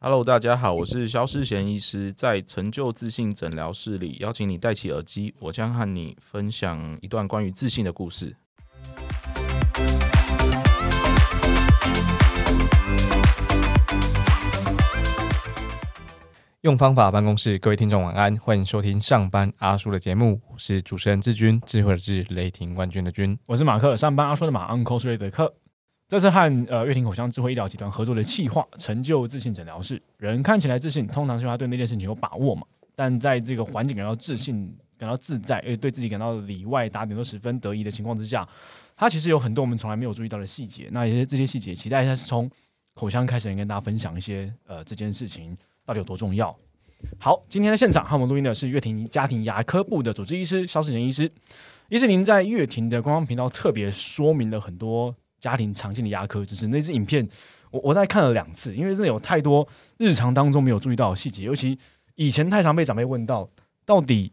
Hello，大家好，我是肖世贤医师，在成就自信诊疗室里，邀请你戴起耳机，我将和你分享一段关于自信的故事。用方法办公室，各位听众晚安，欢迎收听上班阿叔的节目，我是主持人志军，智慧的智，雷霆冠军的军。我是马克，上班阿叔的马，Uncle 瑞的克。这次和呃乐庭口腔智慧医疗集团合作的企划，成就自信诊疗室。人看起来自信，通常是他对那件事情有把握嘛。但在这个环境感到自信、感到自在，而对自己感到里外打点都十分得意的情况之下，他其实有很多我们从来没有注意到的细节。那一些这些细节，期待一下是从口腔开始，跟大家分享一些呃这件事情到底有多重要。好，今天的现场和我们录音的是乐庭家庭牙科部的主治医师肖世贤医师。医师，您在乐庭的官方频道特别说明了很多。家庭常见的牙科知识，那支影片我我在看了两次，因为真的有太多日常当中没有注意到的细节，尤其以前太常被长辈问到，到底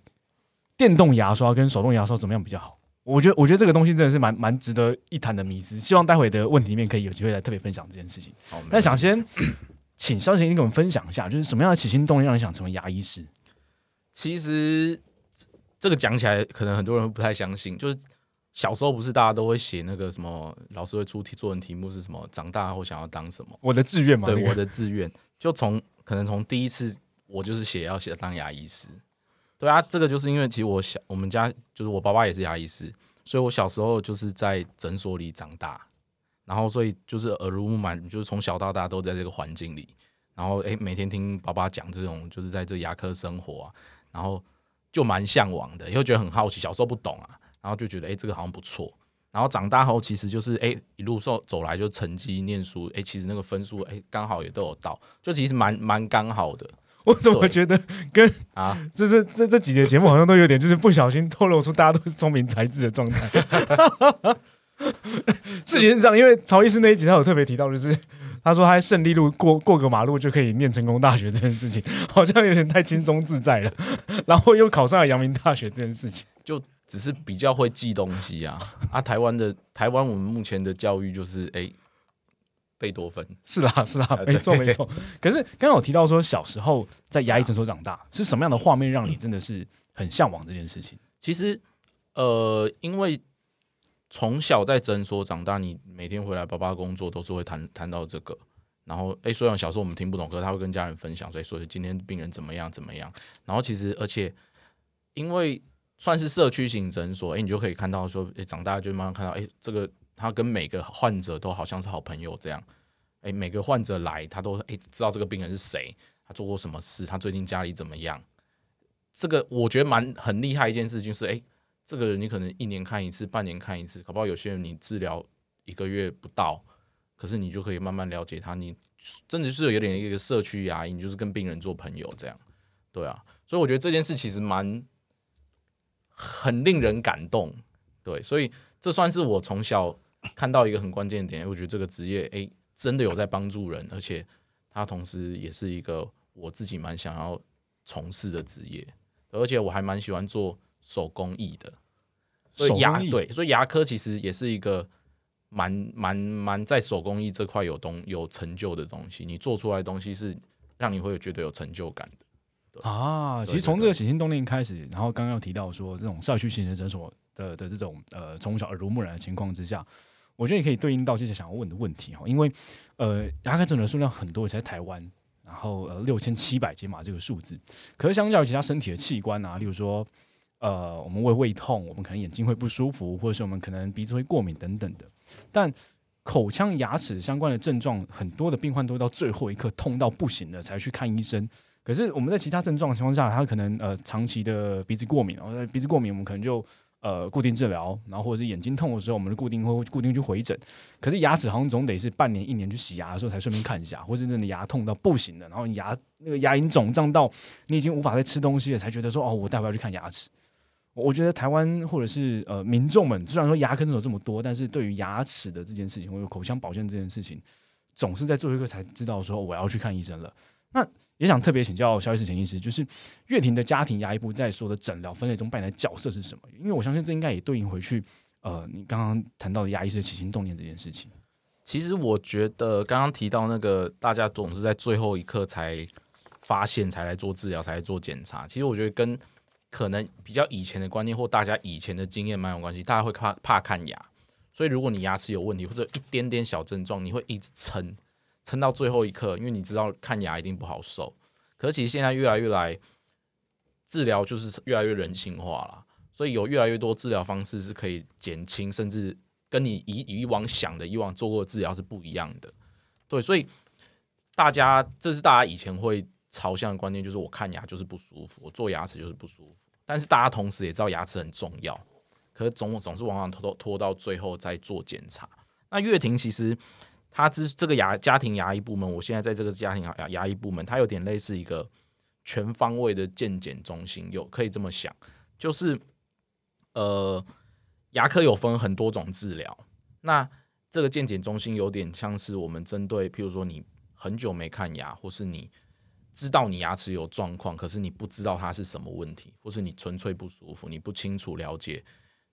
电动牙刷跟手动牙刷怎么样比较好？我觉得我觉得这个东西真的是蛮蛮值得一谈的迷思，希望待会的问题里面可以有机会来特别分享这件事情。那想先请肖贤你给我们分享一下，就是什么样的起心动念让你想成为牙医师？其实这个讲起来可能很多人不太相信，就是。小时候不是大家都会写那个什么，老师会出题作文题目是什么？长大后想要当什么？我的志愿嘛，对，我的志愿就从可能从第一次我就是写要写当牙医师。对啊，这个就是因为其实我小我们家就是我爸爸也是牙医师，所以我小时候就是在诊所里长大，然后所以就是耳濡目染，就是从小到大都在这个环境里，然后诶每天听爸爸讲这种就是在这牙科生活啊，然后就蛮向往的，又觉得很好奇，小时候不懂啊。然后就觉得哎，这个好像不错。然后长大后，其实就是哎，一路走走来就成绩、念书，哎，其实那个分数哎，刚好也都有到，就其实蛮蛮刚好的。我怎么觉得跟啊，就是这这几节节目好像都有点，就是不小心透露出大家都是聪明才智的状态。事情是这样，因为曹医师那一集他有特别提到，就是他说他在胜利路过过个马路就可以念成功大学这件事情，好像有点太轻松自在了。然后又考上了阳明大学这件事情，就。只是比较会记东西啊 啊！台湾的台湾，我们目前的教育就是哎，贝多芬是啦是啦，没错没错。可是刚刚我提到说，小时候在牙医诊所长大，是什么样的画面让你真的是很向往这件事情？其实呃，因为从小在诊所长大，你每天回来爸爸工作都是会谈谈到这个，然后哎，虽然小时候我们听不懂，可是他会跟家人分享，所以说今天病人怎么样怎么样。然后其实而且因为。算是社区型诊所，哎，你就可以看到说，哎，长大就慢慢看到，哎，这个他跟每个患者都好像是好朋友这样，哎，每个患者来，他都哎知道这个病人是谁，他做过什么事，他最近家里怎么样。这个我觉得蛮很厉害一件事情是，哎，这个人你可能一年看一次，半年看一次，搞不好有些人你治疗一个月不到，可是你就可以慢慢了解他，你真的是有点一个社区牙医，你就是跟病人做朋友这样，对啊，所以我觉得这件事其实蛮。很令人感动，对，所以这算是我从小看到一个很关键点。我觉得这个职业，哎，真的有在帮助人，而且它同时也是一个我自己蛮想要从事的职业，而且我还蛮喜欢做手工艺的。所以牙对，所以牙科其实也是一个蛮蛮蛮在手工艺这块有东有成就的东西。你做出来的东西是让你会觉得有成就感的。啊，其实从这个起心动念开始，然后刚刚提到说这种社区型的诊所的的这种呃从小耳濡目染的情况之下，我觉得也可以对应到接着想要问的问题哈，因为呃牙科诊的数量很多，在台湾，然后呃六千七百间嘛这个数字，可是相较于其他身体的器官啊，例如说呃我们会胃痛，我们可能眼睛会不舒服，或者是我们可能鼻子会过敏等等的，但口腔牙齿相关的症状，很多的病患都到最后一刻痛到不行了才去看医生。可是我们在其他症状的情况下，他可能呃长期的鼻子过敏，然后鼻子过敏，我们可能就呃固定治疗，然后或者是眼睛痛的时候，我们就固定会固定去回诊。可是牙齿好像总得是半年一年去洗牙的时候才顺便看一下，或是真的牙痛到不行了，然后牙那个牙龈肿胀到你已经无法再吃东西了，才觉得说哦，我待会要去看牙齿。我觉得台湾或者是呃民众们，虽然说牙科诊所这么多，但是对于牙齿的这件事情，或者口腔保健这件事情，总是在最后一个才知道说我要去看医生了。那也想特别请教肖医师、陈医师，就是乐庭的家庭牙医部在说的诊疗分类中扮演的角色是什么？因为我相信这应该也对应回去，呃，你刚刚谈到的牙医师的起心动念这件事情。其实我觉得刚刚提到那个，大家总是在最后一刻才发现，才来做治疗，才来做检查。其实我觉得跟可能比较以前的观念或大家以前的经验蛮有关系。大家会怕怕看牙，所以如果你牙齿有问题或者一点点小症状，你会一直撑撑到最后一刻，因为你知道看牙一定不好受。可是其实现在越来越来治疗就是越来越人性化了，所以有越来越多治疗方式是可以减轻，甚至。跟你以以往想的、以往做过的治疗是不一样的，对，所以大家这是大家以前会朝向的观念，就是我看牙就是不舒服，我做牙齿就是不舒服。但是大家同时也知道牙齿很重要，可是总总是往往拖拖到最后再做检查。那月婷其实他之这个牙家庭牙医部门，我现在在这个家庭牙牙医部门，它有点类似一个全方位的健检中心，有可以这么想，就是呃。牙科有分很多种治疗，那这个健检中心有点像是我们针对，譬如说你很久没看牙，或是你知道你牙齿有状况，可是你不知道它是什么问题，或是你纯粹不舒服，你不清楚了解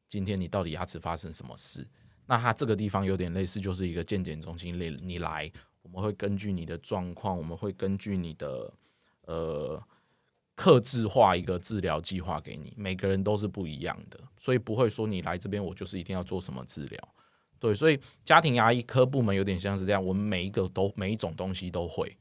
今天你到底牙齿发生什么事，那它这个地方有点类似，就是一个健检中心，你你来，我们会根据你的状况，我们会根据你的呃。克制化一个治疗计划给你，每个人都是不一样的，所以不会说你来这边我就是一定要做什么治疗。对，所以家庭牙医科部门有点像是这样，我们每一个都每一种东西都会，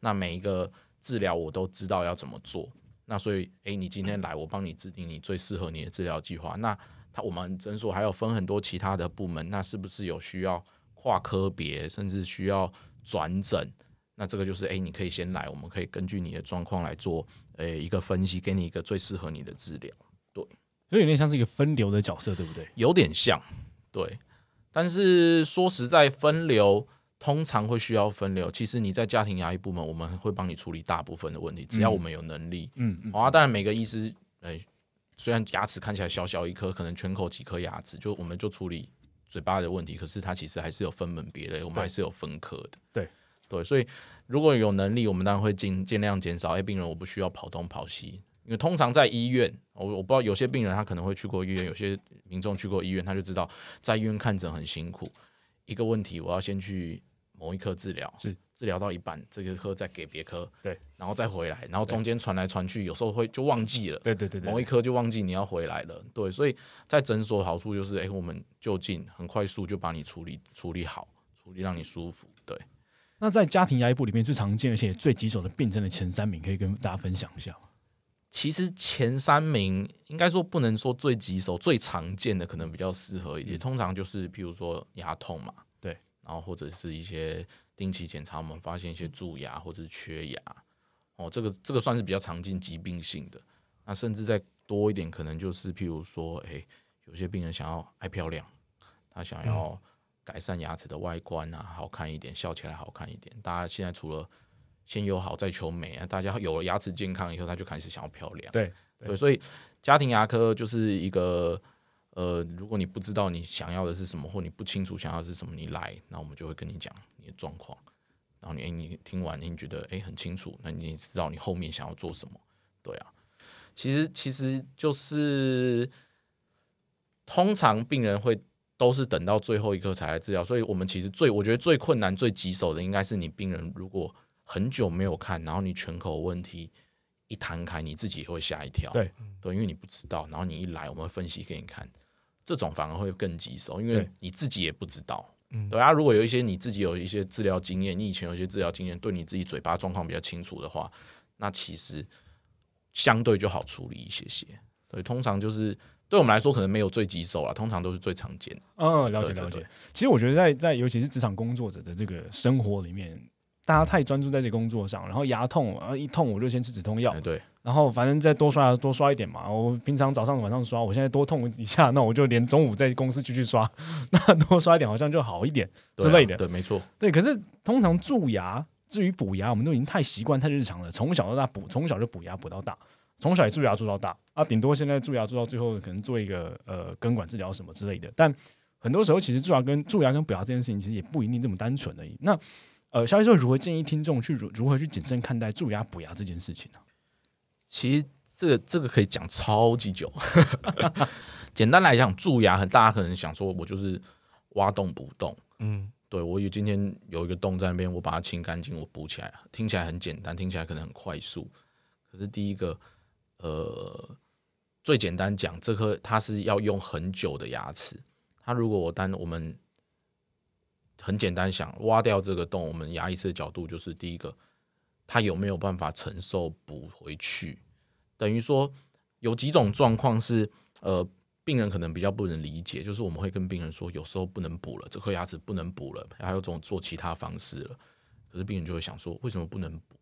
那每一个治疗我都知道要怎么做。那所以，诶，你今天来，我帮你制定你最适合你的治疗计划。那他我们诊所还有分很多其他的部门，那是不是有需要跨科别，甚至需要转诊？那这个就是，诶，你可以先来，我们可以根据你的状况来做。诶，一个分析，给你一个最适合你的治疗，对，所以有点像是一个分流的角色，对不对？有点像，对。但是说实在，分流通常会需要分流。其实你在家庭牙医部门，我们会帮你处理大部分的问题，只要我们有能力。嗯，好啊。当然，每个医师，诶，虽然牙齿看起来小小一颗，可能全口几颗牙齿，就我们就处理嘴巴的问题，可是它其实还是有分门别类，我们还是有分科的。对。对，所以如果有能力，我们当然会尽尽量减少。哎，病人我不需要跑东跑西，因为通常在医院，我我不知道有些病人他可能会去过医院，有些民众去过医院，他就知道在医院看诊很辛苦。一个问题，我要先去某一科治疗，是治疗到一半，这个科再给别科，对，然后再回来，然后中间传来传去，有时候会就忘记了，对对对，某一科就忘记你要回来了，对，所以在诊所好处就是，哎，我们就近很快速就把你处理处理好，处理让你舒服，对。那在家庭牙医部里面最常见而且最棘手的病症的前三名，可以跟大家分享一下其实前三名应该说不能说最棘手，最常见的可能比较适合一点。通常就是譬如说牙痛嘛，对，然后或者是一些定期检查，我们发现一些蛀牙或者是缺牙，哦，这个这个算是比较常见疾病性的。那甚至再多一点，可能就是譬如说，哎，有些病人想要爱漂亮，他想要。改善牙齿的外观啊，好看一点，笑起来好看一点。大家现在除了先有好再求美啊，大家有了牙齿健康以后，他就开始想要漂亮。对对，所以家庭牙科就是一个呃，如果你不知道你想要的是什么，或你不清楚想要的是什么，你来，那我们就会跟你讲你的状况。然后你你听完，你觉得哎很清楚，那你知道你后面想要做什么？对啊，其实其实就是通常病人会。都是等到最后一刻才来治疗，所以我们其实最我觉得最困难、最棘手的，应该是你病人如果很久没有看，然后你全口问题一摊开，你自己也会吓一跳。对对，因为你不知道，然后你一来，我们会分析给你看，这种反而会更棘手，因为你自己也不知道。嗯，对啊，如果有一些你自己有一些治疗经验，你以前有一些治疗经验，对你自己嘴巴状况比较清楚的话，那其实相对就好处理一些些。对，通常就是。对我们来说，可能没有最棘手了，通常都是最常见的。嗯，了解了解。其实我觉得，在在尤其是职场工作者的这个生活里面，大家太专注在这工作上，然后牙痛，然后一痛我就先吃止痛药。对。然后反正再多刷多刷一点嘛。我平常早上晚上刷，我现在多痛一下，那我就连中午在公司继续刷，那多刷一点好像就好一点之类的。对，没错。对，可是通常蛀牙，至于补牙，我们都已经太习惯、太日常了，从小到大补，从小就补牙补到大。从小也蛀牙蛀到大啊，顶多现在蛀牙蛀到最后可能做一个呃根管治疗什么之类的。但很多时候其实蛀牙跟蛀牙跟补牙这件事情其实也不一定这么单纯而已。那呃，肖教授如何建议听众去如如何去谨慎看待蛀牙补牙这件事情呢？其实这个这个可以讲超级久。简单来讲，蛀牙大家可能想说我就是挖洞补洞，嗯。对我有今天有一个洞在那边，我把它清干净，我补起来，听起来很简单，听起来可能很快速。可是第一个，呃，最简单讲，这颗它是要用很久的牙齿。它如果我单我们很简单想挖掉这个洞，我们牙医师的角度就是第一个，他有没有办法承受补回去？等于说有几种状况是呃。病人可能比较不能理解，就是我们会跟病人说，有时候不能补了，这颗牙齿不能补了，还有种做其他方式了。可是病人就会想说，为什么不能补？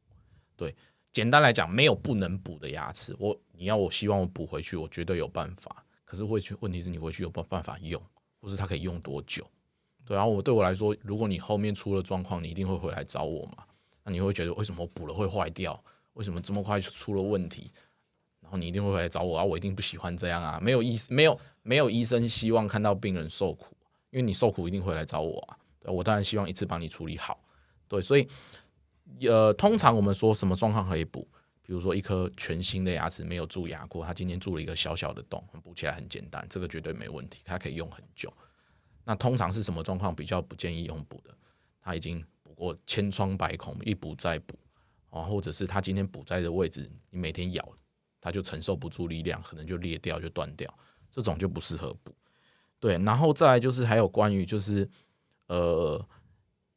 对，简单来讲，没有不能补的牙齿。我你要我希望我补回去，我绝对有办法。可是会去问题是你回去有办办法用，或是它可以用多久？然后我对我来说，如果你后面出了状况，你一定会回来找我嘛？那你会觉得为什么补了会坏掉？为什么这么快就出了问题？然后你一定会回来找我啊！我一定不喜欢这样啊！没有医没有没有医生希望看到病人受苦，因为你受苦一定会来找我啊！我当然希望一次帮你处理好。对，所以呃，通常我们说什么状况可以补？比如说一颗全新的牙齿没有蛀牙过，它今天蛀了一个小小的洞，补起来很简单，这个绝对没问题，它可以用很久。那通常是什么状况比较不建议用补的？它已经补过千疮百孔，一补再补啊，或者是它今天补在的位置，你每天咬。它就承受不住力量，可能就裂掉，就断掉，这种就不适合补。对，然后再来就是还有关于就是，呃，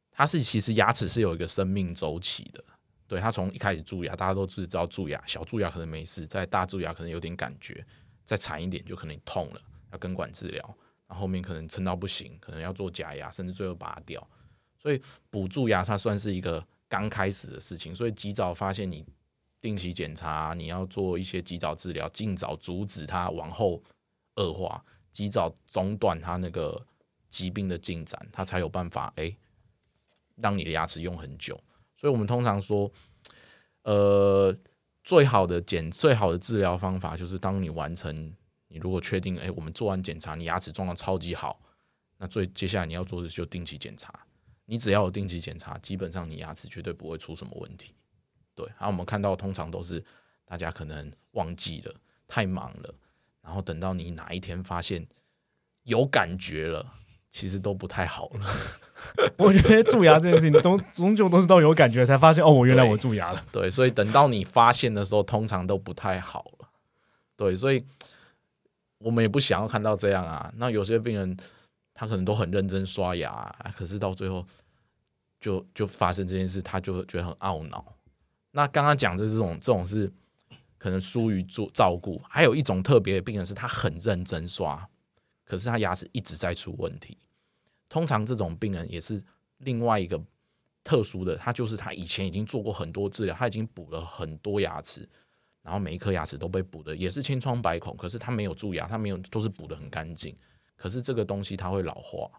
它是其实牙齿是有一个生命周期的。对，它从一开始蛀牙，大家都知道蛀牙，小蛀牙可能没事，在大蛀牙可能有点感觉，再惨一点就可能痛了，要根管治疗，然后后面可能撑到不行，可能要做假牙，甚至最后拔掉。所以补蛀牙它算是一个刚开始的事情，所以及早发现你。定期检查，你要做一些及早治疗，尽早阻止它往后恶化，及早中断它那个疾病的进展，它才有办法哎，让你的牙齿用很久。所以我们通常说，呃，最好的检最好的治疗方法就是，当你完成，你如果确定哎，我们做完检查，你牙齿状况超级好，那最接下来你要做的就定期检查。你只要有定期检查，基本上你牙齿绝对不会出什么问题。对，然后我们看到通常都是大家可能忘记了，太忙了，然后等到你哪一天发现有感觉了，其实都不太好了。我觉得蛀牙这件事情，都终究都是到有感觉才发现，哦，我原来我蛀牙了。对，所以等到你发现的时候，通常都不太好了。对，所以我们也不想要看到这样啊。那有些病人他可能都很认真刷牙，可是到最后就就发生这件事，他就觉得很懊恼。那刚刚讲的这种，这种是可能疏于做照顾。还有一种特别的病人是，他很认真刷，可是他牙齿一直在出问题。通常这种病人也是另外一个特殊的，他就是他以前已经做过很多治疗，他已经补了很多牙齿，然后每一颗牙齿都被补的也是千疮百孔，可是他没有蛀牙，他没有都是补的很干净。可是这个东西它会老化，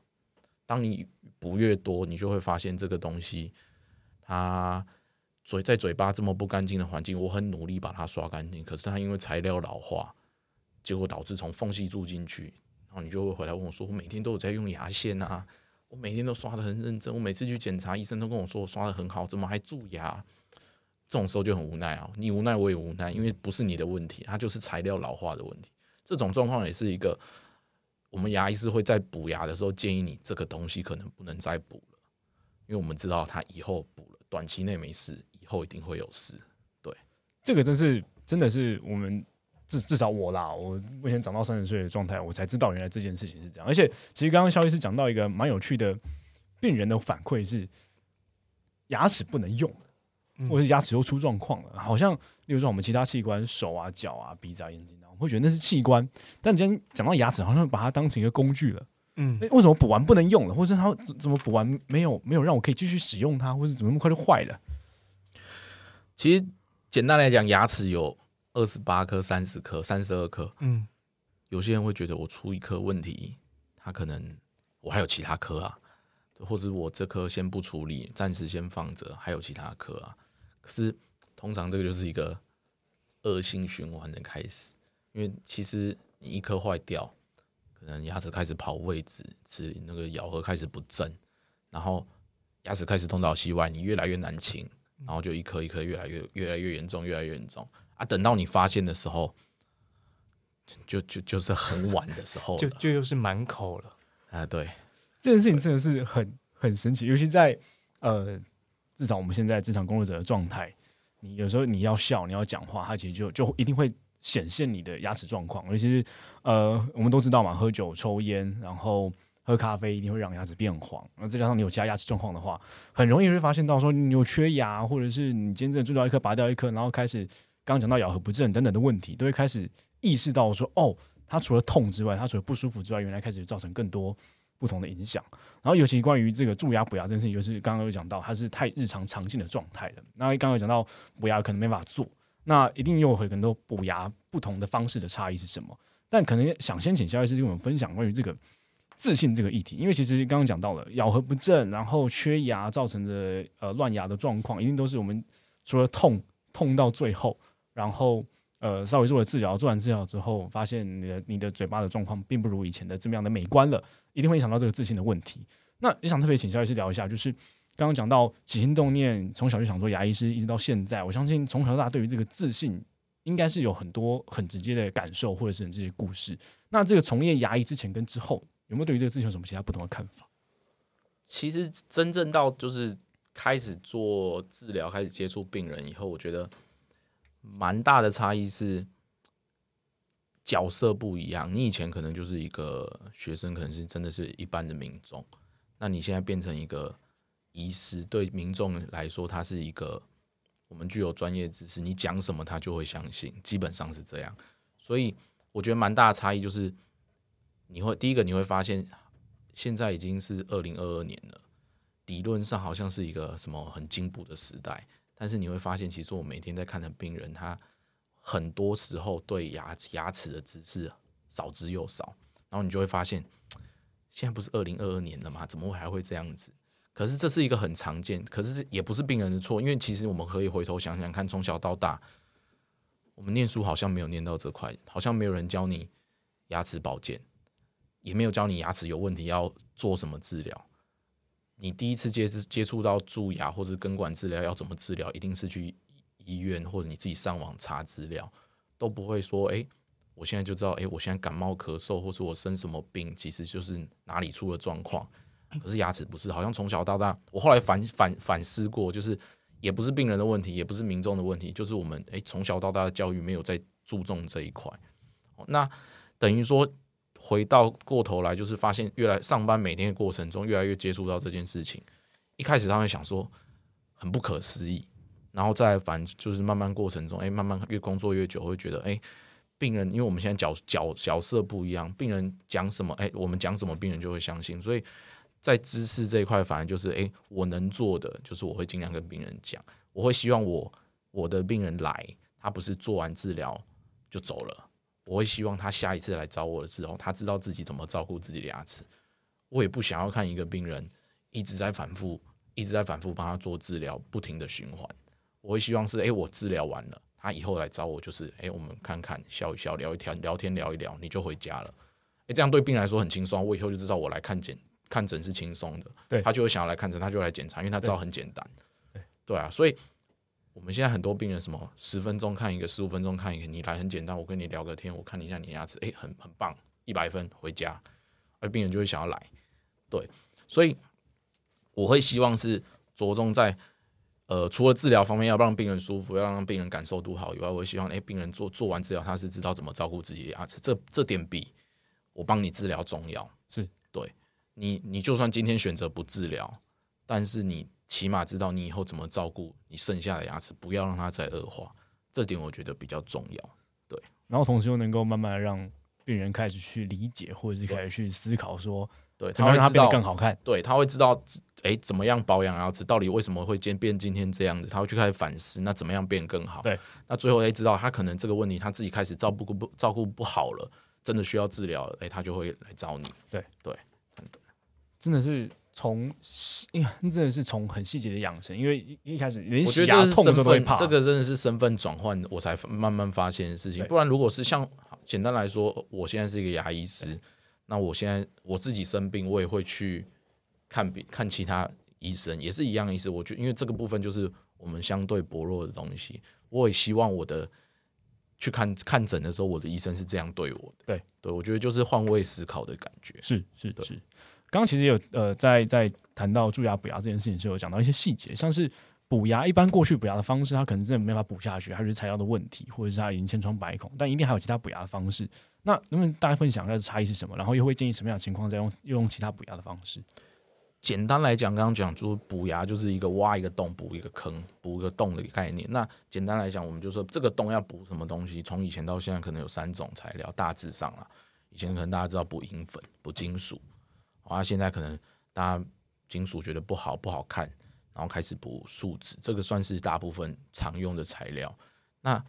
当你补越多，你就会发现这个东西它。所以在嘴巴这么不干净的环境，我很努力把它刷干净，可是它因为材料老化，结果导致从缝隙住进去，然后你就会回来问我说：“我每天都有在用牙线啊，我每天都刷的很认真，我每次去检查，医生都跟我说我刷的很好，怎么还蛀牙？”这种时候就很无奈啊，你无奈我也无奈，因为不是你的问题，它就是材料老化的问题。这种状况也是一个我们牙医师会在补牙的时候建议你这个东西可能不能再补了，因为我们知道它以后补了，短期内没事。以后一定会有事，对，这个真是真的是我们至至少我啦，我目前长到三十岁的状态，我才知道原来这件事情是这样。而且，其实刚刚肖医师讲到一个蛮有趣的病人的反馈是，牙齿不能用，或者牙齿又出状况了，好像例如说我们其他器官，手啊、脚啊、鼻子啊、眼睛啊，我们会觉得那是器官，但今天讲到牙齿，好像把它当成一个工具了。嗯，为什么补完不能用了，或者它怎么补完没有没有让我可以继续使用它，或者怎么那么快就坏了？其实简单来讲，牙齿有二十八颗、三十颗、三十二颗。嗯，有些人会觉得我出一颗问题，他可能我还有其他颗啊，或者我这颗先不处理，暂时先放着，还有其他颗啊。可是通常这个就是一个恶性循环的开始，因为其实你一颗坏掉，可能牙齿开始跑位置，是那个咬合开始不正，然后牙齿开始东倒西歪，你越来越难清。然后就一颗一颗越来越越来越严重，越来越严重啊！等到你发现的时候，就 就就是很晚的时候，就就又是满口了啊！对，这件事情真的是很很神奇，尤其在呃，至少我们现在职场工作者的状态，你有时候你要笑，你要讲话，它其实就就一定会显现你的牙齿状况。尤其是呃，我们都知道嘛，喝酒、抽烟，然后喝咖啡，一定会让牙齿变黄。那再加上你有其他牙齿状况的话，很容易会发现到说你有缺牙，或者是你今天真的蛀掉一颗，拔掉一颗，然后开始刚刚讲到咬合不正等等的问题，都会开始意识到说，哦，它除了痛之外，它除了不舒服之外，原来开始造成更多。不同的影响，然后尤其关于这个蛀牙补牙这件事情，就是刚刚有讲到，它是太日常常见的状态了。那刚刚有讲到补牙可能没法做，那一定又会很多补牙不同的方式的差异是什么？但可能想先请肖医师跟我们分享关于这个自信这个议题，因为其实刚刚讲到了咬合不正，然后缺牙造成的呃乱牙的状况，一定都是我们除了痛痛到最后，然后。呃，稍微做了治疗，做完治疗之后，发现你的你的嘴巴的状况并不如以前的这么样的美观了，一定会影响到这个自信的问题。那也想特别请教医师聊一下，就是刚刚讲到起心动念，从小就想做牙医师，一直到现在，我相信从小到大对于这个自信，应该是有很多很直接的感受，或者是这些故事。那这个从业牙医之前跟之后，有没有对于这个自信有什么其他不同的看法？其实真正到就是开始做治疗，开始接触病人以后，我觉得。蛮大的差异是角色不一样。你以前可能就是一个学生，可能是真的是一般的民众。那你现在变成一个医师，对民众来说，他是一个我们具有专业知识，你讲什么他就会相信，基本上是这样。所以我觉得蛮大的差异就是，你会第一个你会发现，现在已经是二零二二年了，理论上好像是一个什么很进步的时代。但是你会发现，其实我每天在看的病人，他很多时候对牙牙齿的知识少之又少。然后你就会发现，现在不是二零二二年了吗？怎么会还会这样子？可是这是一个很常见，可是也不是病人的错，因为其实我们可以回头想想看，从小到大，我们念书好像没有念到这块，好像没有人教你牙齿保健，也没有教你牙齿有问题要做什么治疗。你第一次接接触到蛀牙或者根管治疗要怎么治疗，一定是去医院或者你自己上网查资料，都不会说，哎，我现在就知道，哎，我现在感冒咳嗽，或者我生什么病，其实就是哪里出了状况。可是牙齿不是，好像从小到大，我后来反反反思过，就是也不是病人的问题，也不是民众的问题，就是我们哎从小到大的教育没有在注重这一块。那等于说。回到过头来，就是发现越来上班每天的过程中，越来越接触到这件事情。一开始他会想说很不可思议，然后再反就是慢慢过程中，哎，慢慢越工作越久，会觉得哎，病人因为我们现在角角角色不一样，病人讲什么，哎，我们讲什么，病人就会相信。所以在知识这一块，反而就是哎，我能做的就是我会尽量跟病人讲，我会希望我我的病人来，他不是做完治疗就走了。我会希望他下一次来找我的时候，他知道自己怎么照顾自己的牙齿。我也不想要看一个病人一直在反复、一直在反复帮他做治疗，不停的循环。我会希望是：哎，我治疗完了，他以后来找我就是：哎，我们看看、笑一笑、聊一天、聊天聊一聊，你就回家了。哎，这样对病人来说很轻松。我以后就知道我来看诊、看诊是轻松的。对他就会想要来看诊，他就来检查，因为他知道很简单。对对啊，所以。我们现在很多病人，什么十分钟看一个，十五分钟看一个，你来很简单，我跟你聊个天，我看一下你牙齿，诶，很很棒，一百分回家，而病人就会想要来，对，所以我会希望是着重在，呃，除了治疗方面要让病人舒服，要让病人感受度好以外，我会希望，诶，病人做做完治疗，他是知道怎么照顾自己的牙齿，这这点比我帮你治疗重要，是对你，你就算今天选择不治疗，但是你。起码知道你以后怎么照顾你剩下的牙齿，不要让它再恶化，这点我觉得比较重要。对，然后同时又能够慢慢让病人开始去理解，或者是开始去思考说，对，他会让它变得更好看。对，他会知道，哎，怎么样保养牙齿，到底为什么会渐变今天这样子，他会去开始反思，那怎么样变更好？对，那最后哎，知道他可能这个问题他自己开始照顾不照顾不好了，真的需要治疗，哎，他就会来找你。对对，真的是。从，真的是从很细节的养成，因为一开始连我觉得这是身份，这个真的是身份转换，我才慢慢发现的事情。不然，如果是像简单来说，我现在是一个牙医师，那我现在我自己生病，我也会去看病看其他医生，也是一样意思。我觉得，因为这个部分就是我们相对薄弱的东西，我也希望我的去看看诊的时候，我的医生是这样对我的。对，对我觉得就是换位思考的感觉。是是是。刚刚其实有呃，在在谈到蛀牙补牙这件事情的时候，有讲到一些细节，像是补牙一般过去补牙的方式，它可能真的没法补下去，还是材料的问题，或者是它已经千疮百孔，但一定还有其他补牙的方式。那能不能大家分享一下差异是什么？然后又会建议什么样的情况再用又用其他补牙的方式？简单来讲，刚刚讲就是补牙就是一个挖一个洞补一个坑补一个洞的概念。那简单来讲，我们就说这个洞要补什么东西？从以前到现在可能有三种材料，大致上啊，以前可能大家知道补银粉、补金属，啊，现在可能大家金属觉得不好不好看，然后开始补树脂，这个算是大部分常用的材料。那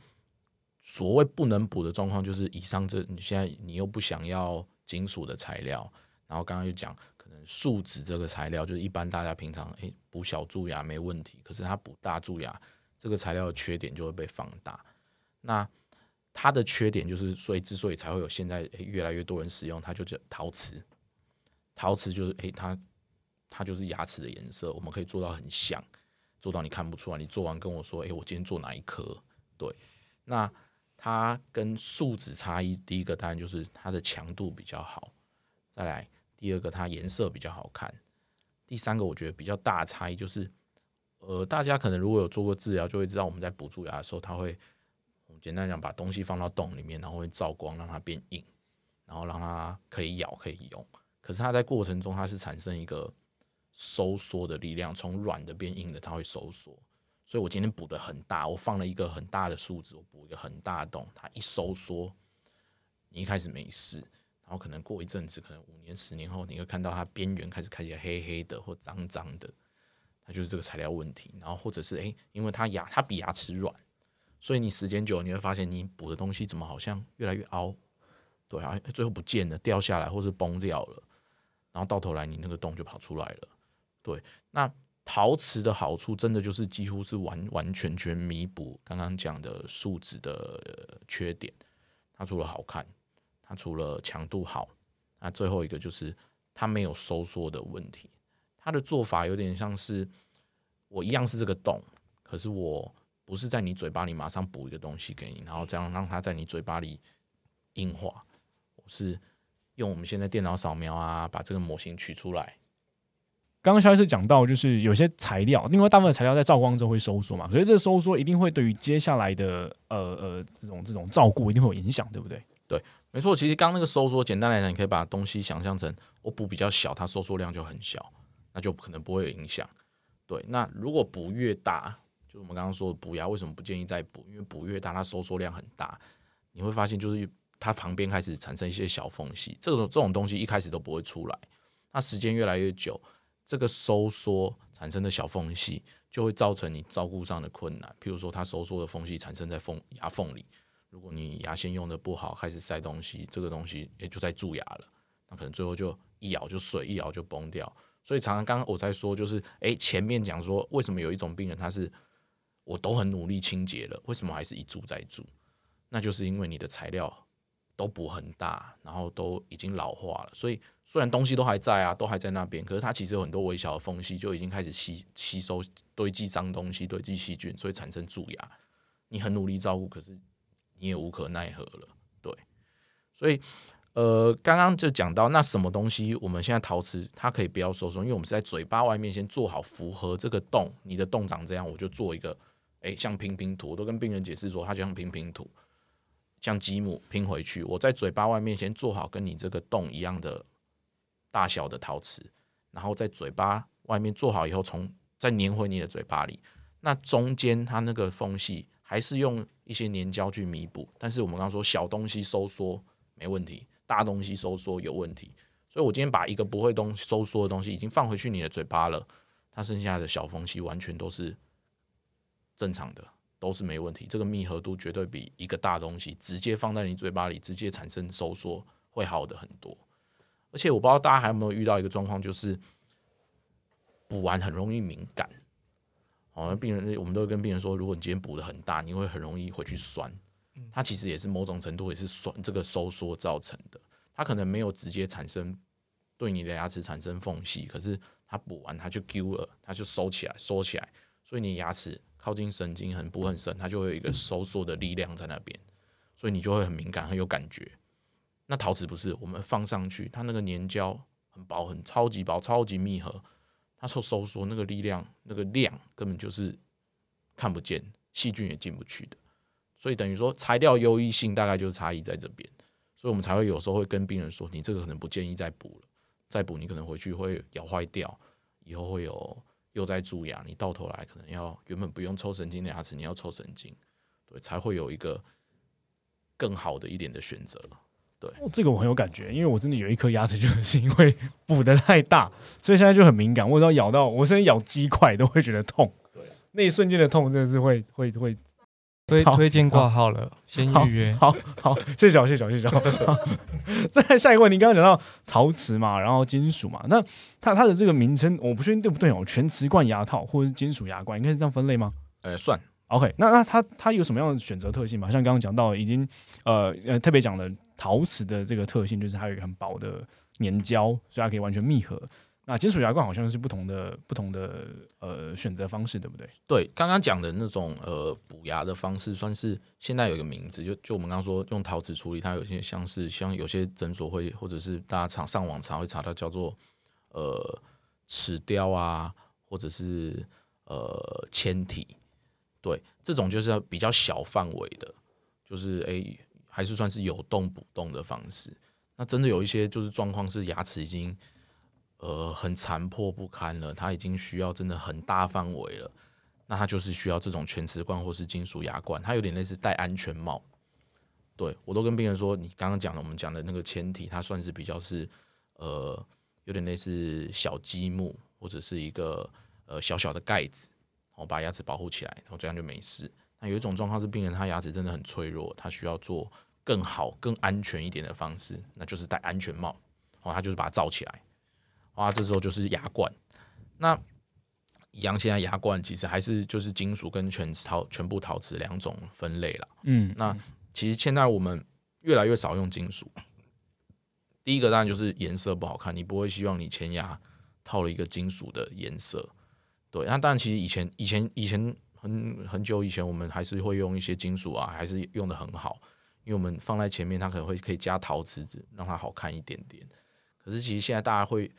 所谓不能补的状况，就是以上这你现在你又不想要金属的材料，然后刚刚又讲可能。树脂这个材料就是一般大家平常诶补小蛀牙没问题，可是它补大蛀牙这个材料的缺点就会被放大。那它的缺点就是，所以之所以才会有现在越来越多人使用，它就叫陶瓷。陶瓷就是诶它它就是牙齿的颜色，我们可以做到很像，做到你看不出来。你做完跟我说，诶我今天做哪一颗？对，那它跟树脂差异，第一个当然就是它的强度比较好，再来。第二个，它颜色比较好看。第三个，我觉得比较大的差异就是，呃，大家可能如果有做过治疗，就会知道我们在补蛀牙的时候，它会，我简单讲，把东西放到洞里面，然后会照光，让它变硬，然后让它可以咬，可以用。可是它在过程中，它是产生一个收缩的力量，从软的变硬的，它会收缩。所以我今天补的很大，我放了一个很大的数字，我补一个很大的洞，它一收缩，你一开始没事。然后可能过一阵子，可能五年、十年后，你会看到它边缘开始开起来黑黑的或脏脏的，它就是这个材料问题。然后或者是诶，因为它牙它比牙齿软，所以你时间久，你会发现你补的东西怎么好像越来越凹，对啊，最后不见了，掉下来或是崩掉了，然后到头来你那个洞就跑出来了。对，那陶瓷的好处真的就是几乎是完完全全弥补刚刚讲的树脂的缺点，它除了好看。它除了强度好，那最后一个就是它没有收缩的问题。它的做法有点像是我一样是这个洞，可是我不是在你嘴巴里马上补一个东西给你，然后这样让它在你嘴巴里硬化。我是用我们现在电脑扫描啊，把这个模型取出来。刚刚肖医师讲到，就是有些材料，因为大部分材料在照光之后会收缩嘛，可是这个收缩一定会对于接下来的呃呃这种这种照顾一定会有影响，对不对？对。没错，其实刚那个收缩，简单来讲，你可以把东西想象成我补比较小，它收缩量就很小，那就可能不会有影响。对，那如果补越大，就是我们刚刚说的补牙为什么不建议再补？因为补越大，它收缩量很大，你会发现就是它旁边开始产生一些小缝隙，这种这种东西一开始都不会出来，那时间越来越久，这个收缩产生的小缝隙就会造成你照顾上的困难，譬如说它收缩的缝隙产生在缝牙缝里。如果你牙线用的不好，开始塞东西，这个东西也就在蛀牙了，那可能最后就一咬就碎，一咬就崩掉。所以常常刚刚我在说，就是诶，前面讲说为什么有一种病人他是我都很努力清洁了，为什么还是一蛀再蛀？那就是因为你的材料都不很大，然后都已经老化了。所以虽然东西都还在啊，都还在那边，可是它其实有很多微小的缝隙，就已经开始吸吸收堆积脏东西，堆积细菌，所以产生蛀牙。你很努力照顾，可是。你也无可奈何了，对，所以呃，刚刚就讲到那什么东西，我们现在陶瓷它可以不要收缩，因为我们是在嘴巴外面先做好符合这个洞，你的洞长这样，我就做一个，哎，像拼拼图，我都跟病人解释说，它就像拼拼图，像积木拼回去。我在嘴巴外面先做好跟你这个洞一样的大小的陶瓷，然后在嘴巴外面做好以后，从再粘回你的嘴巴里，那中间它那个缝隙。还是用一些粘胶去弥补，但是我们刚刚说小东西收缩没问题，大东西收缩有问题，所以我今天把一个不会东收缩的东西已经放回去你的嘴巴了，它剩下的小缝隙完全都是正常的，都是没问题，这个密合度绝对比一个大东西直接放在你嘴巴里直接产生收缩会好的很多。而且我不知道大家还有没有遇到一个状况，就是补完很容易敏感。哦，病人，我们都会跟病人说，如果你今天补的很大，你会很容易回去酸。它其实也是某种程度也是酸这个收缩造成的。它可能没有直接产生对你的牙齿产生缝隙，可是它补完它就揪了，它就收起来，收起来。所以你牙齿靠近神经很补很深，它就会有一个收缩的力量在那边，所以你就会很敏感，很有感觉。那陶瓷不是，我们放上去，它那个粘胶很薄，很超级薄，超级密合，它受收缩那个力量那个量根本就是看不见，细菌也进不去的。所以等于说材料优异性大概就是差异在这边，所以我们才会有时候会跟病人说，你这个可能不建议再补了，再补你可能回去会咬坏掉，以后会有又在蛀牙，你到头来可能要原本不用抽神经的牙齿，你要抽神经，对，才会有一个更好的一点的选择。对，这个我很有感觉，因为我真的有一颗牙齿就是 因为补的太大，所以现在就很敏感，我只要咬到，我甚至咬鸡块都会觉得痛。对，那一瞬间的痛真的是会会会。推推荐挂号了，先预约。好好，谢谢小谢谢小谢谢 再下一个问题，刚刚讲到陶瓷嘛，然后金属嘛，那它它的这个名称我不确定对不对哦，全瓷冠牙套或者是金属牙冠，应该是这样分类吗呃，算？OK，那那它它有什么样的选择特性嘛？像刚刚讲到已经呃呃特别讲了陶瓷的这个特性，就是它有一个很薄的粘胶，所以它可以完全密合。那金属牙冠好像是不同的不同的呃选择方式，对不对？对，刚刚讲的那种呃补牙的方式，算是现在有一个名字，就就我们刚刚说用陶瓷处理，它有些像是像有些诊所会或者是大家常上网查会查到叫做呃齿雕啊，或者是呃铅体，对，这种就是要比较小范围的，就是诶、还是算是有动补动的方式。那真的有一些就是状况是牙齿已经呃很残破不堪了，它已经需要真的很大范围了。那它就是需要这种全瓷冠或是金属牙冠，它有点类似戴安全帽。对我都跟病人说，你刚刚讲的我们讲的那个铅体，它算是比较是呃有点类似小积木或者是一个呃小小的盖子，我把牙齿保护起来，然后这样就没事。那有一种状况是病人他牙齿真的很脆弱，他需要做更好、更安全一点的方式，那就是戴安全帽，哦，他就是把它罩起来，啊，这时候就是牙冠。那一样，现在牙冠其实还是就是金属跟全陶全部陶瓷两种分类啦。嗯，那其实现在我们越来越少用金属。第一个当然就是颜色不好看，你不会希望你前牙套了一个金属的颜色。对，那当然其实以前以前以前很很久以前，我们还是会用一些金属啊，还是用的很好，因为我们放在前面，它可能会可以加陶瓷纸，让它好看一点点。可是其实现在大家会，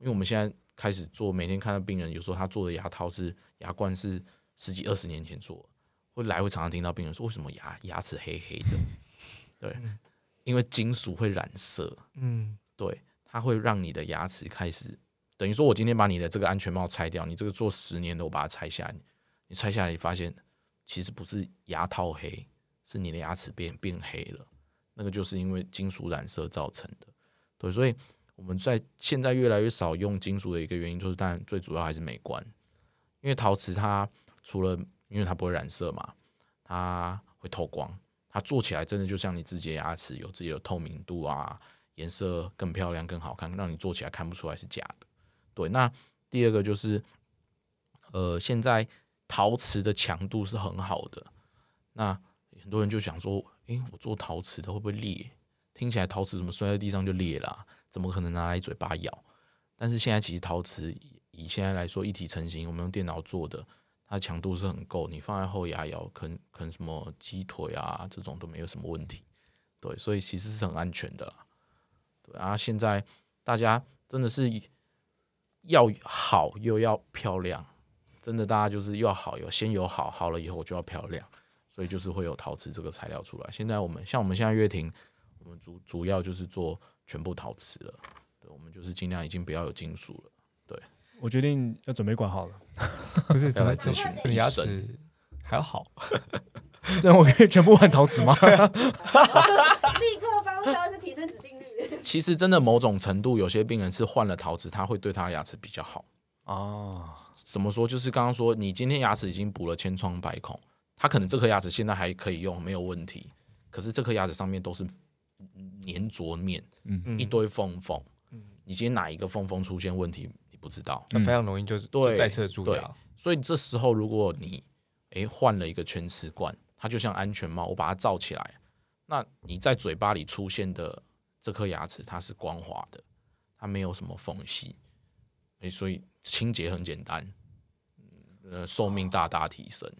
因为我们现在开始做，每天看到病人，有时候他做的牙套是牙冠是十几二十年前做的，会来回常常听到病人说，为什么牙牙齿黑黑的？对，因为金属会染色，嗯，对，它会让你的牙齿开始，等于说我今天把你的这个安全帽拆掉，你这个做十年的我把它拆下来，你拆下来你发现其实不是牙套黑，是你的牙齿变变黑了，那个就是因为金属染色造成的。对，所以我们在现在越来越少用金属的一个原因，就是当然最主要还是美观，因为陶瓷它除了因为它不会染色嘛，它会透光，它做起来真的就像你自己的牙齿有自己的透明度啊，颜色更漂亮、更好看，让你做起来看不出来是假的。对，那第二个就是，呃，现在陶瓷的强度是很好的，那很多人就想说，诶、我做陶瓷的会不会裂？听起来陶瓷怎么摔在地上就裂了、怎么可能拿来嘴巴咬？但是现在其实陶瓷以现在来说一体成型，我们用电脑做的，它强度是很够，你放在后牙咬，啃啃什么鸡腿啊这种都没有什么问题。对，所以其实是很安全的啦。对啊，现在大家真的是要好又要漂亮，真的大家就是要好有先有好，好了以后就要漂亮，所以就是会有陶瓷这个材料出来。现在我们像我们现在乐庭，我们主主要就是做全部陶瓷了，对，我们就是尽量已经不要有金属了。对我决定要准备管好了，不是要来咨询你牙齿还好，那我可以全部换陶瓷吗？立刻帮肖是提升指定率。其实真的某种程度，有些病人是换了陶瓷，他会对他的牙齿比较好。哦，怎么说？就是刚刚说，你今天牙齿已经补了千疮百孔，他可能这颗牙齿现在还可以用，没有问题。可是这颗牙齿上面都是粘着面，嗯一堆缝缝。嗯你今天哪一个缝缝出现问题，你不知道。那非常容易就是对就再次蛀对牙。所以这时候，如果你诶换了一个全瓷冠，它就像安全帽，我把它罩起来，那你在嘴巴里出现的这颗牙齿，它是光滑的，它没有什么缝隙，诶，所以清洁很简单，嗯呃，寿命大大提升。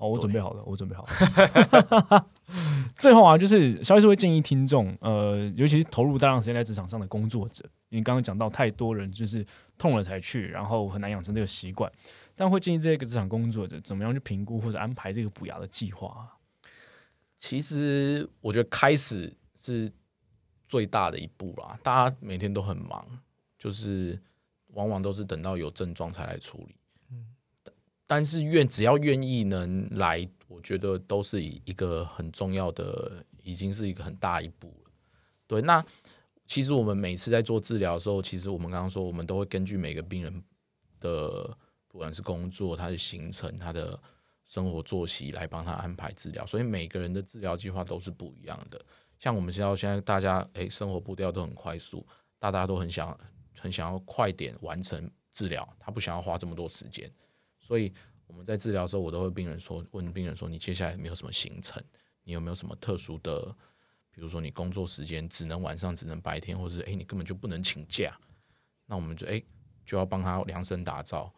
好，我准备好了，我准备好了。最后啊，就是肖医师会建议听众，呃，尤其是投入大量时间在职场上的工作者，因为刚刚讲到太多人就是痛了才去，然后很难养成这个习惯，但会建议这个职场工作者怎么样去评估或者安排这个补牙的计划啊？其实我觉得开始是最大的一步啦。大家每天都很忙，就是往往都是等到有症状才来处理。但是愿只要愿意能来，我觉得都是一一个很重要的，已经是一个很大一步了。对，那其实我们每次在做治疗的时候，其实我们刚刚说，我们都会根据每个病人的不管是工作、他的行程、他的生活作息来帮他安排治疗，所以每个人的治疗计划都是不一样的。像我们知道现在大家诶生活步调都很快速，大家都很想很想要快点完成治疗，他不想要花这么多时间。所以我们在治疗的时候，我都会病人说，问病人说，你接下来有没有什么行程？你有没有什么特殊的，比如说你工作时间只能晚上，只能白天，或是诶你根本就不能请假？那我们就诶就要帮他量身打造，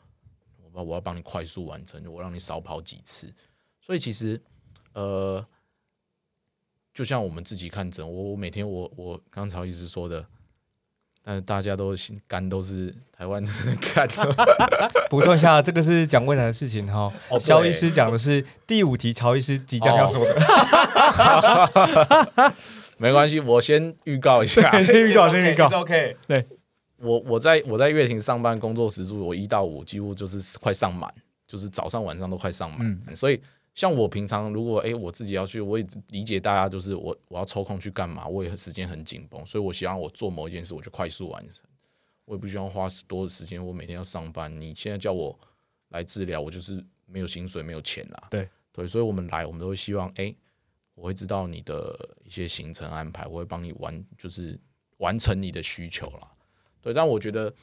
我我要帮你快速完成，我让你少跑几次。所以其实呃，就像我们自己看诊，我我每天我我刚才一直说的。但是大家都心肝都是台湾人看的。补充一下，这个是讲未来的事情哈。哦肖医师讲的是第五题，曹医师即将要说的。没关系，我先预告一下。先预告，先预告。OK 对。我我在我在乐庭上班工作时数，我一到五几乎就是快上满，就是早上晚上都快上满。嗯所以像我平常如果哎、我自己要去，我也理解大家就是我我要抽空去干嘛，我也时间很紧绷，所以我希望我做某一件事我就快速完成，我也不希望花多的时间，我每天要上班。你现在叫我来治疗，我就是没有薪水没有钱啦。对对，所以我们来，我们都会希望哎、我会知道你的一些行程安排，我会帮你完就是完成你的需求啦。对，但我觉得，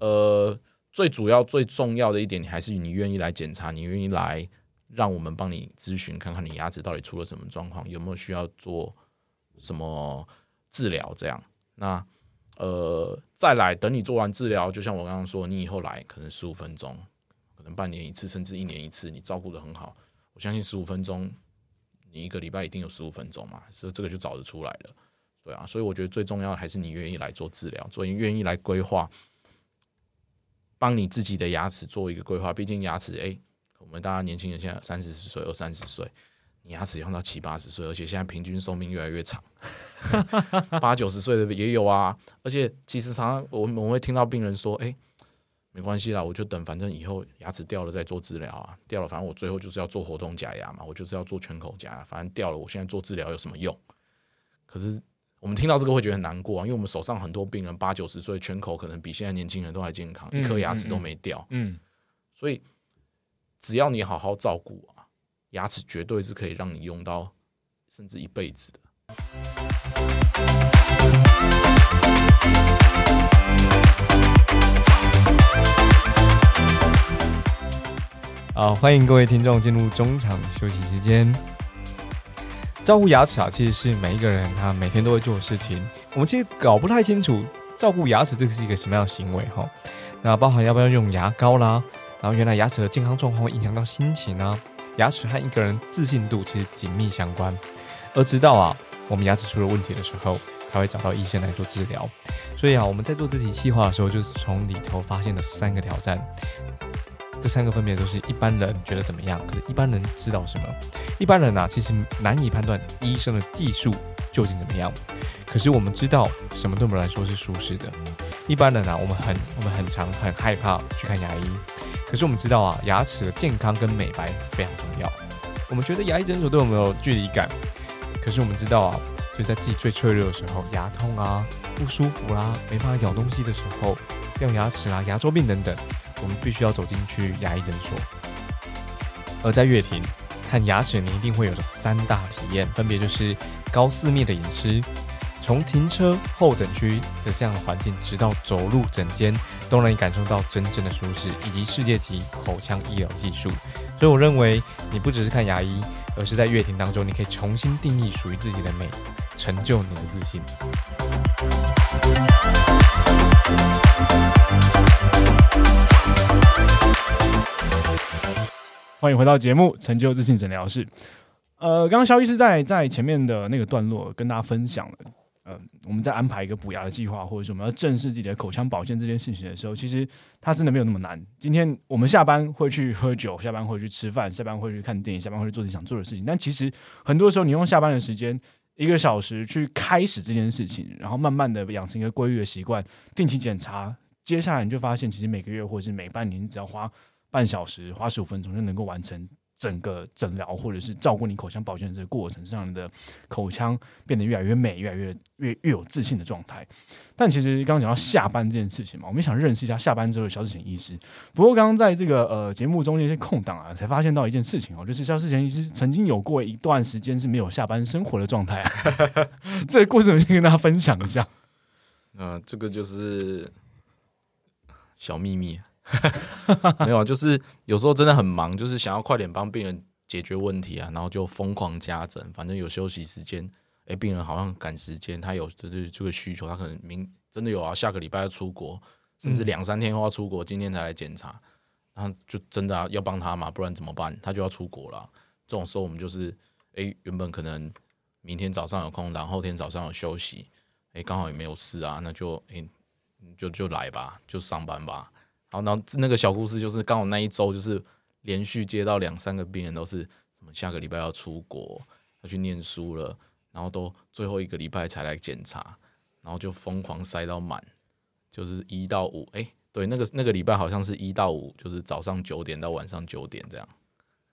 呃，最主要、最重要的一点，你还是你愿意来检查，你愿意来让我们帮你咨询，看看你牙齿到底出了什么状况，有没有需要做什么治疗，这样。那呃，再来等你做完治疗，就像我刚刚说，你以后来可能十五分钟，可能半年一次，甚至一年一次，你照顾的很好，我相信十五分钟，你一个礼拜一定有十五分钟嘛，所以这个就找得出来了。对啊，所以我觉得最重要的还是你愿意来做治疗，所以愿意来规划，帮你自己的牙齿做一个规划。毕竟牙齿，哎、我们大家年轻人现在三十岁、二三十岁，你牙齿用到七八十岁，而且现在平均寿命越来越长，八九十岁的也有啊。而且其实常常我们我们会听到病人说，哎、没关系啦，我就等，反正以后牙齿掉了再做治疗啊。掉了，反正我最后就是要做活动假牙嘛，我就是要做全口假牙。反正掉了，我现在做治疗有什么用？可是我们听到这个会觉得很难过啊，因为我们手上很多病人八九十岁，全口可能比现在年轻人都还健康，嗯一颗牙齿都没掉。嗯，所以只要你好好照顾啊，牙齿绝对是可以让你用到甚至一辈子的。好，欢迎各位听众进入中场休息时间。照顾牙齿啊，其实是每一个人他每天都会做的事情。我们其实搞不太清楚照顾牙齿这个是一个什么样的行为哈。那包含要不要用牙膏啦，然后原来牙齿的健康状况会影响到心情啊，牙齿和一个人自信度其实紧密相关。而直到啊，我们牙齿出了问题的时候，才会找到医生来做治疗。所以啊，我们在做这题计划的时候，就是从里头发现了三个挑战。这三个分别都是一般人觉得怎么样，可是一般人知道什么？一般人啊，其实难以判断医生的技术究竟怎么样。可是我们知道什么对我们来说是舒适的。一般人啊，我们很我们很常很害怕去看牙医。可是我们知道啊，牙齿的健康跟美白非常重要。我们觉得牙医诊所对我们有距离感，可是我们知道啊，就在自己最脆弱的时候，牙痛啊、不舒服啦、没办法咬东西的时候，掉牙齿啊、牙周病等等。我们必须要走进去牙医诊所。而在乐庭看牙齿，你一定会有的三大体验，分别就是高四面的隐私，从停车候诊区的这样的环境，直到走入诊间，都能感受到真正的舒适，以及世界级口腔医疗技术。所以我认为，你不只是看牙医，而是在乐庭当中，你可以重新定义属于自己的美，成就你的自信。欢迎回到节目《成就自信诊疗室》。呃，刚刚肖医师在在前面的那个段落跟大家分享了，呃，我们在安排一个补牙的计划，或者是我们要正视自己的口腔保健这件事情的时候，其实它真的没有那么难。今天我们下班会去喝酒，下班会去吃饭，下班会去看电影，下班会去做自己想做的事情。但其实很多时候，你用下班的时间一个小时去开始这件事情，然后慢慢的养成一个规律的习惯，定期检查，接下来你就发现，其实每个月或者是每半年，你只要花半小时、花十五分钟就能够完成。整个诊疗或者是照顾你口腔保健的这个过程，让你的口腔变得越来越美，越来越越越有自信的状态。但其实刚刚讲到下班这件事情嘛，我们想认识一下下班之后的肖志贤医师。不过刚刚在这个呃节目中间一些空档啊，才发现到一件事情哦，就是肖志贤医师曾经有过一段时间是没有下班生活的状态。这个故事先跟大家分享一下。嗯，这个就是小秘密。没有，就是有时候真的很忙，就是想要快点帮病人解决问题啊，然后就疯狂加诊。反正有休息时间，哎，病人好像赶时间，他有这这这个需求，他可能明真的有啊，下个礼拜要出国，甚至两三天后要出国，今天才来检查，然后就真的要帮他嘛，不然怎么办？他就要出国了。这种时候我们就是，哎，原本可能明天早上有空，然后后天早上有休息，哎，刚好也没有事啊，那就哎，就就来吧，就上班吧。好，然后那个小故事就是刚好那一周就是连续接到两三个病人都是什么下个礼拜要出国要去念书了，然后都最后一个礼拜才来检查，然后就疯狂塞到满，就是一到五，哎，对，那个那个礼拜好像是一到五，就是早上九点到晚上九点这样。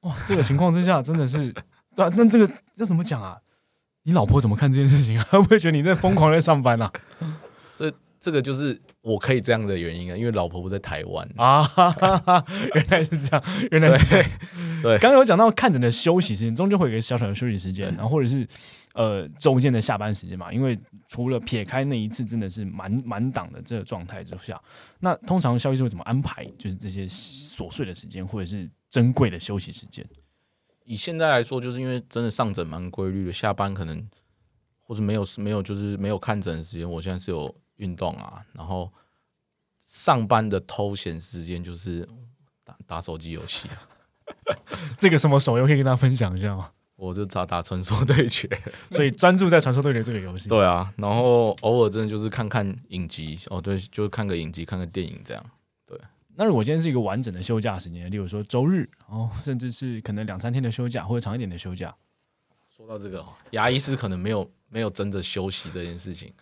哇，这个情况之下真的是，对啊，那这个要怎么讲啊？你老婆怎么看这件事情啊？会不会觉得你在疯狂在上班啊？这这个就是。我可以这样的原因啊，因为老婆不在台湾啊，原来是这样，原来是对。刚刚有讲到看诊的休息时间，终究会有一个小小的休息时间，然后或者是呃中间的下班时间嘛。因为除了撇开那一次真的是满满档的这个状态之下，那通常肖医生会怎么安排？就是这些琐碎的时间，或者是珍贵的休息时间。以现在来说，就是因为真的上诊蛮规律的，下班可能或者没有没有就是没有看诊的时间，我现在是有。运动啊，然后上班的偷闲时间就是打打手机游戏。这个什么手游可以跟大家分享一下吗？我就打打传说对决，所以专注在传说对决这个游戏。对啊，然后偶尔真的就是看看影集哦，对，就看个影集，看个电影这样。对，那如果今天是一个完整的休假时间，例如说周日，哦，甚至是可能两三天的休假或者长一点的休假。说到这个，牙医师可能没有没有真的休息这件事情。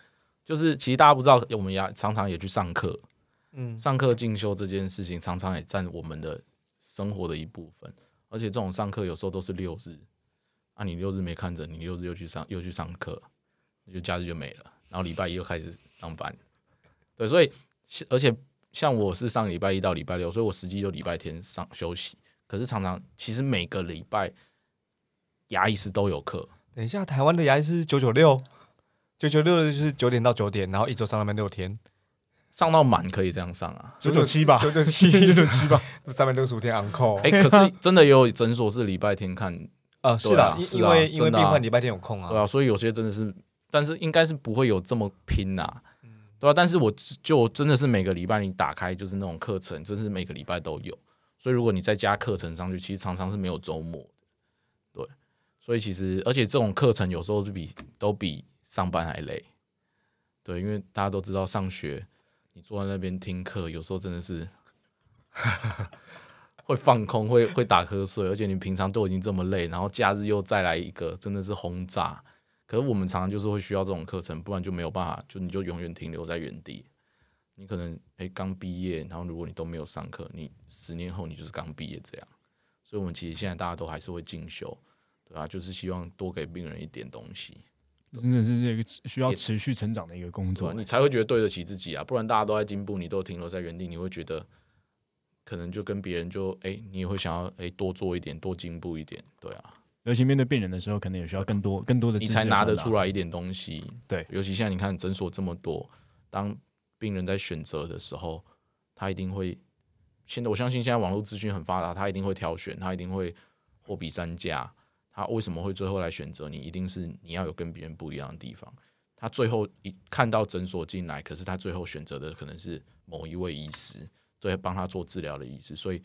就是其实大家不知道，我们也常常也去上课，嗯，上课进修这件事情常常也占我们的生活的一部分。而且这种上课有时候都是六日，啊，你六日没看着，你六日又去上又去上课，就假日就没了。然后礼拜一又开始上班，对，所以而且像我是上礼拜一到礼拜六，所以我实际就礼拜天上休息。可是常常其实每个礼拜牙医师都有课。等一下，台湾的牙医师九九六。九九六就是九点到九点，然后一周上那边六天，上到满可以这样上啊，九九七吧，九九七，九九七吧，三百六十五天 uncle。哎，可是真的也有诊所是礼拜天看，呃，是的，因为因为病患礼拜天有空啊，对啊，所以有些真的是，但是应该是不会有这么拼呐，对啊，但是我就真的是每个礼拜你打开就是那种课程，真是每个礼拜都有，所以如果你再加课程上去，其实常常是没有周末对，所以其实而且这种课程有时候是比都比。上班还累，对，因为大家都知道上学，你坐在那边听课，有时候真的是 会放空，会会打瞌睡，而且你平常都已经这么累，然后假日又再来一个，真的是轰炸。可是我们常常就是会需要这种课程，不然就没有办法，就你就永远停留在原地。你可能哎刚毕业，然后如果你都没有上课，你十年后你就是刚毕业这样。所以，我们其实现在大家都还是会进修，对吧？就是希望多给病人一点东西。真的是这个需要持续成长的一个工作，你才会觉得对得起自己啊！不然大家都在进步，你都停留在原地，你会觉得可能就跟别人就哎，你也会想要哎多做一点，多进步一点，对啊。尤其面对病人的时候，可能也需要更多更多的，你才拿得出来一点东西。对，尤其现在你看诊所这么多，当病人在选择的时候，他一定会现在我相信现在网络资讯很发达，他一定会挑选，他一定会货比三家。他为什么会最后来选择你？一定是你要有跟别人不一样的地方。他最后一看到诊所进来，可是他最后选择的可能是某一位医师，对，帮他做治疗的医师。所以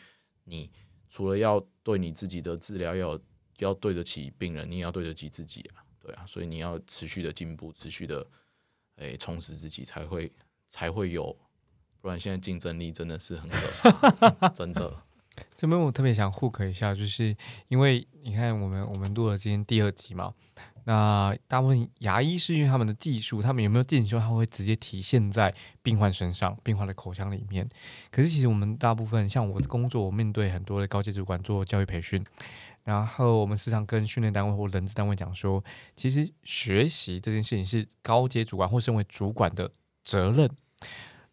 你除了要对你自己的治疗要有要对得起病人，你也要对得起自己啊，对啊，所以你要持续的进步，持续的诶充实自己，才会才会有，不然现在竞争力真的是很可怕，真的。这边我特别想 hook 一下，就是因为你看我们我们录了今天第二集嘛，那大部分牙医是因为他们的技术，他们有没有进修，他会直接体现在病患身上，病患的口腔里面。可是其实我们大部分像我的工作，我面对很多的高级主管做教育培训，然后我们时常跟训练单位或人资单位讲说，其实学习这件事情是高阶主管或身为主管的责任。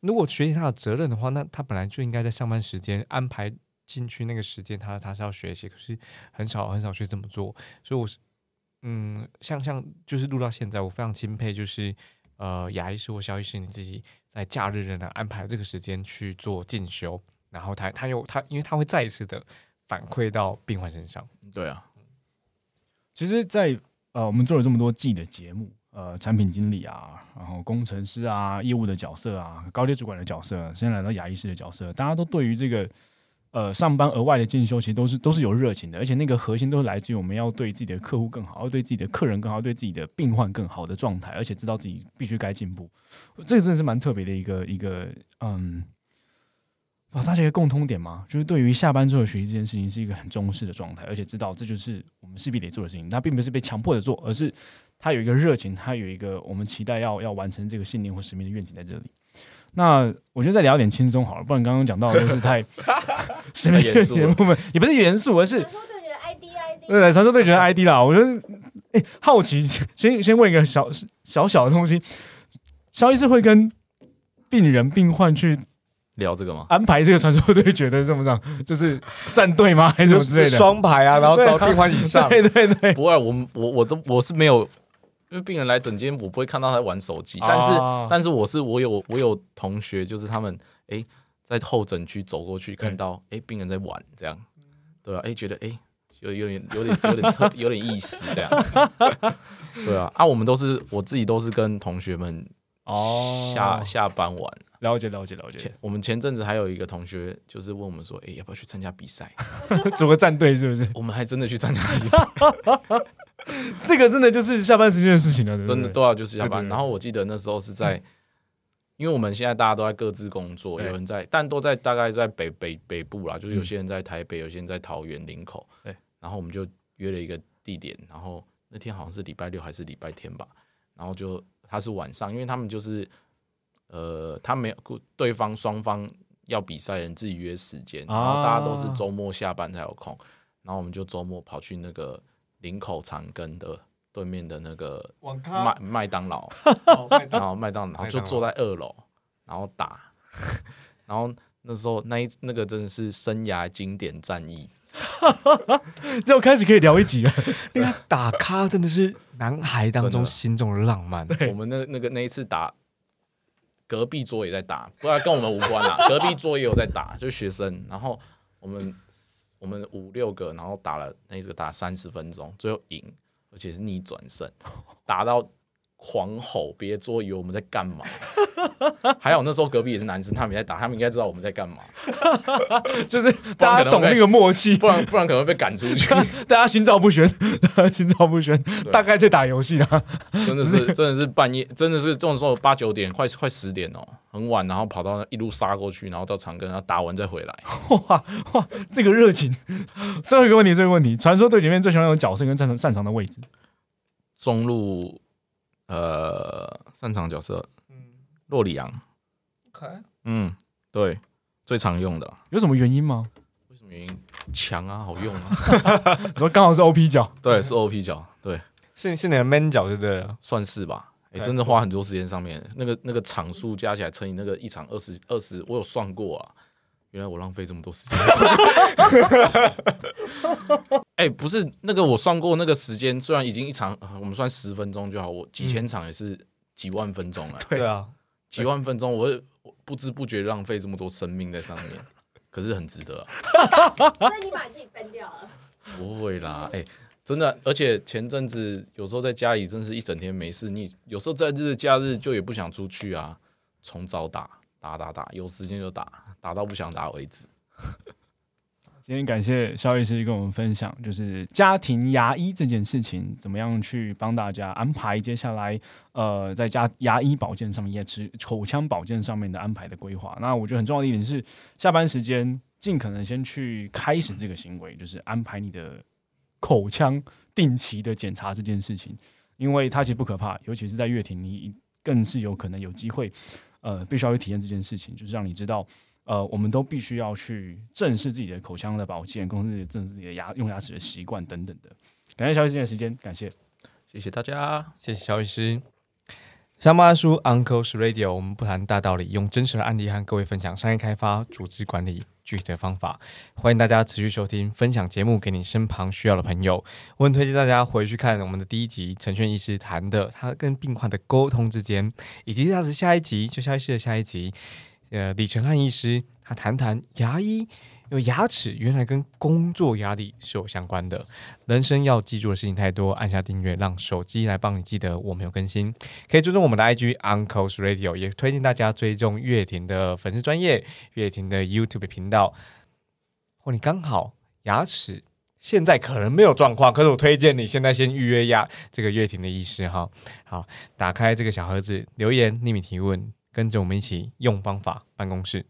如果学习他的责任的话，那他本来就应该在上班时间安排。进去那个时间，他他是要学习，可是很少很少去这么做，所以我是嗯，像像就是录到现在，我非常钦佩，就是呃，牙医师或肖医师你自己在假日仍然安排这个时间去做进修，然后他他又他，因为他会再一次的反馈到病患身上。对啊，其实，在呃，我们做了这么多季的节目，呃，产品经理啊，然后工程师啊，业务的角色啊，高阶主管的角色，现在来到牙医师的角色，大家都对于这个。呃，上班额外的进修其实都是都是有热情的，而且那个核心都是来自于我们要对自己的客户更好，要对自己的客人更好，对自己的病患更好的状态，而且知道自己必须该进步。这个真的是蛮特别的一个一个，嗯，啊，大家一个共通点嘛，就是对于下班之后学习这件事情是一个很重视的状态，而且知道这就是我们势必得做的事情。它并不是被强迫的做，而是他有一个热情，他有一个我们期待要要完成这个信念或使命的愿景在这里。那我觉得再聊点轻松好了，不然刚刚讲到的都是太什么严肃的部分，也不是严肃，而是传说对决 ID ID，对，传说对决 ID 啦。我觉得，哎，好奇，先先问一个小小小的东西，肖医师会跟病人病患去聊这个吗？安排这个传说对决的这么样，就是战队吗？还是什么之类的？双排啊，然后找病患以上。对对对，不会，我我我都我是没有。因为病人来诊间，我不会看到他玩手机，但是但是我是我有我有同学，就是他们哎在候诊区走过去看到哎病人在玩这样，对啊？哎觉得哎有有点有点有点 特有点意思这样，对啊啊我们都是我自己都是跟同学们哦下下班玩，了解了解了解。我们前阵子还有一个同学就是问我们说，哎要不要去参加比赛，组个战队是不是？我们还真的去参加比赛。这个真的就是下班时间的事情了，真的都要就是下班。然后我记得那时候是在，因为我们现在大家都在各自工作，有人在，但都在大概在北北北部啦，就是有些人在台北，有些人在桃园林口。对，然后我们就约了一个地点，然后那天好像是礼拜六还是礼拜天吧，然后就他是晚上，因为他们就是呃，他没有对方双方要比赛人自己约时间，然后大家都是周末下班才有空，然后我们就周末跑去那个。林口长庚的对面的那个麦 麦当劳，然后麦当劳就坐在二楼，然后打，然后那时候那一那个真的是生涯经典战役，最后开始可以聊一集了。那个打咖真的是男孩当中心中的浪漫。我们那那个那一次打，隔壁桌也在打，不然跟我们无关啦。隔壁桌也有在打，就是学生。然后我们。我们五六个，然后打了那个打三十分钟，最后赢，而且是逆转胜，打到。狂吼！别桌以为我们在干嘛？还好那时候隔壁也是男生，他们也在打，他们应该知道我们在干嘛。就是大家懂那个默契，不然不然可能会被赶出去。大家心照不宣，心照不宣，大概在打游戏啊。真的是真的是半夜，真的是这种时候八九点，快快十点哦，很晚，然后跑到一路杀过去，然后到长庚，然后打完再回来。哇哇，这个热情！最后一个问题，这个问题，传说对决面最喜欢有角色跟擅长擅长的位置，中路。呃，擅长角色，嗯，洛里昂，可爱，嗯，对，最常用的，有什么原因吗？为什么原因？强啊，好用啊。你说刚好是 O P 角，对，是 O P 角，对，是是你的 man 角，对不对？算是吧。哎，真的花很多时间上面，那个那个场数加起来乘以那个一场二十二十，我有算过啊。原来我浪费这么多时间。哎，不是那个，我算过那个时间，虽然已经一场，我们算十分钟就好，我几千场也是几万分钟了。对啊，几万分钟，我不知不觉浪费这么多生命在上面，可是很值得。那你把自己崩掉了？不会啦，哎，真的，而且前阵子有时候在家里，真是一整天没事，你有时候在日假日就也不想出去啊，从早打打打打，有时间就打。打到不想打为止。今天感谢肖医师跟我们分享，就是家庭牙医这件事情，怎么样去帮大家安排接下来呃在家牙医保健上面，也是口腔保健上面的安排的规划。那我觉得很重要的一点是，下班时间尽可能先去开始这个行为，就是安排你的口腔定期的检查这件事情，因为它其实不可怕，尤其是在月庭，你更是有可能有机会，呃，必须要去体验这件事情，就是让你知道。呃，我们都必须要去正视自己的口腔的保健，控制正视自己的牙用牙齿的习惯等等的。感谢肖医师的时间，感谢，谢谢大家，谢谢肖医师。上班叔 Uncle's Radio，我们不谈大道理，用真实的案例和各位分享商业开发、组织管理具体的方法。欢迎大家持续收听，分享节目给你身旁需要的朋友。我很推荐大家回去看我们的第一集，陈轩医师谈的他跟病患的沟通之间，以及他的下一集，就肖医师的下一集。呃，李成汉医师他谈谈牙医，因为牙齿原来跟工作压力是有相关的。人生要记住的事情太多，按下订阅，让手机来帮你记得我们有更新。可以追踪我们的 IG Uncle's Radio，也推荐大家追踪月婷的粉丝专业、月婷的 YouTube 频道。或你刚好牙齿现在可能没有状况，可是我推荐你现在先预约牙这个月婷的医师哈。好，打开这个小盒子，留言匿名提问。跟着我们一起用方法办公室。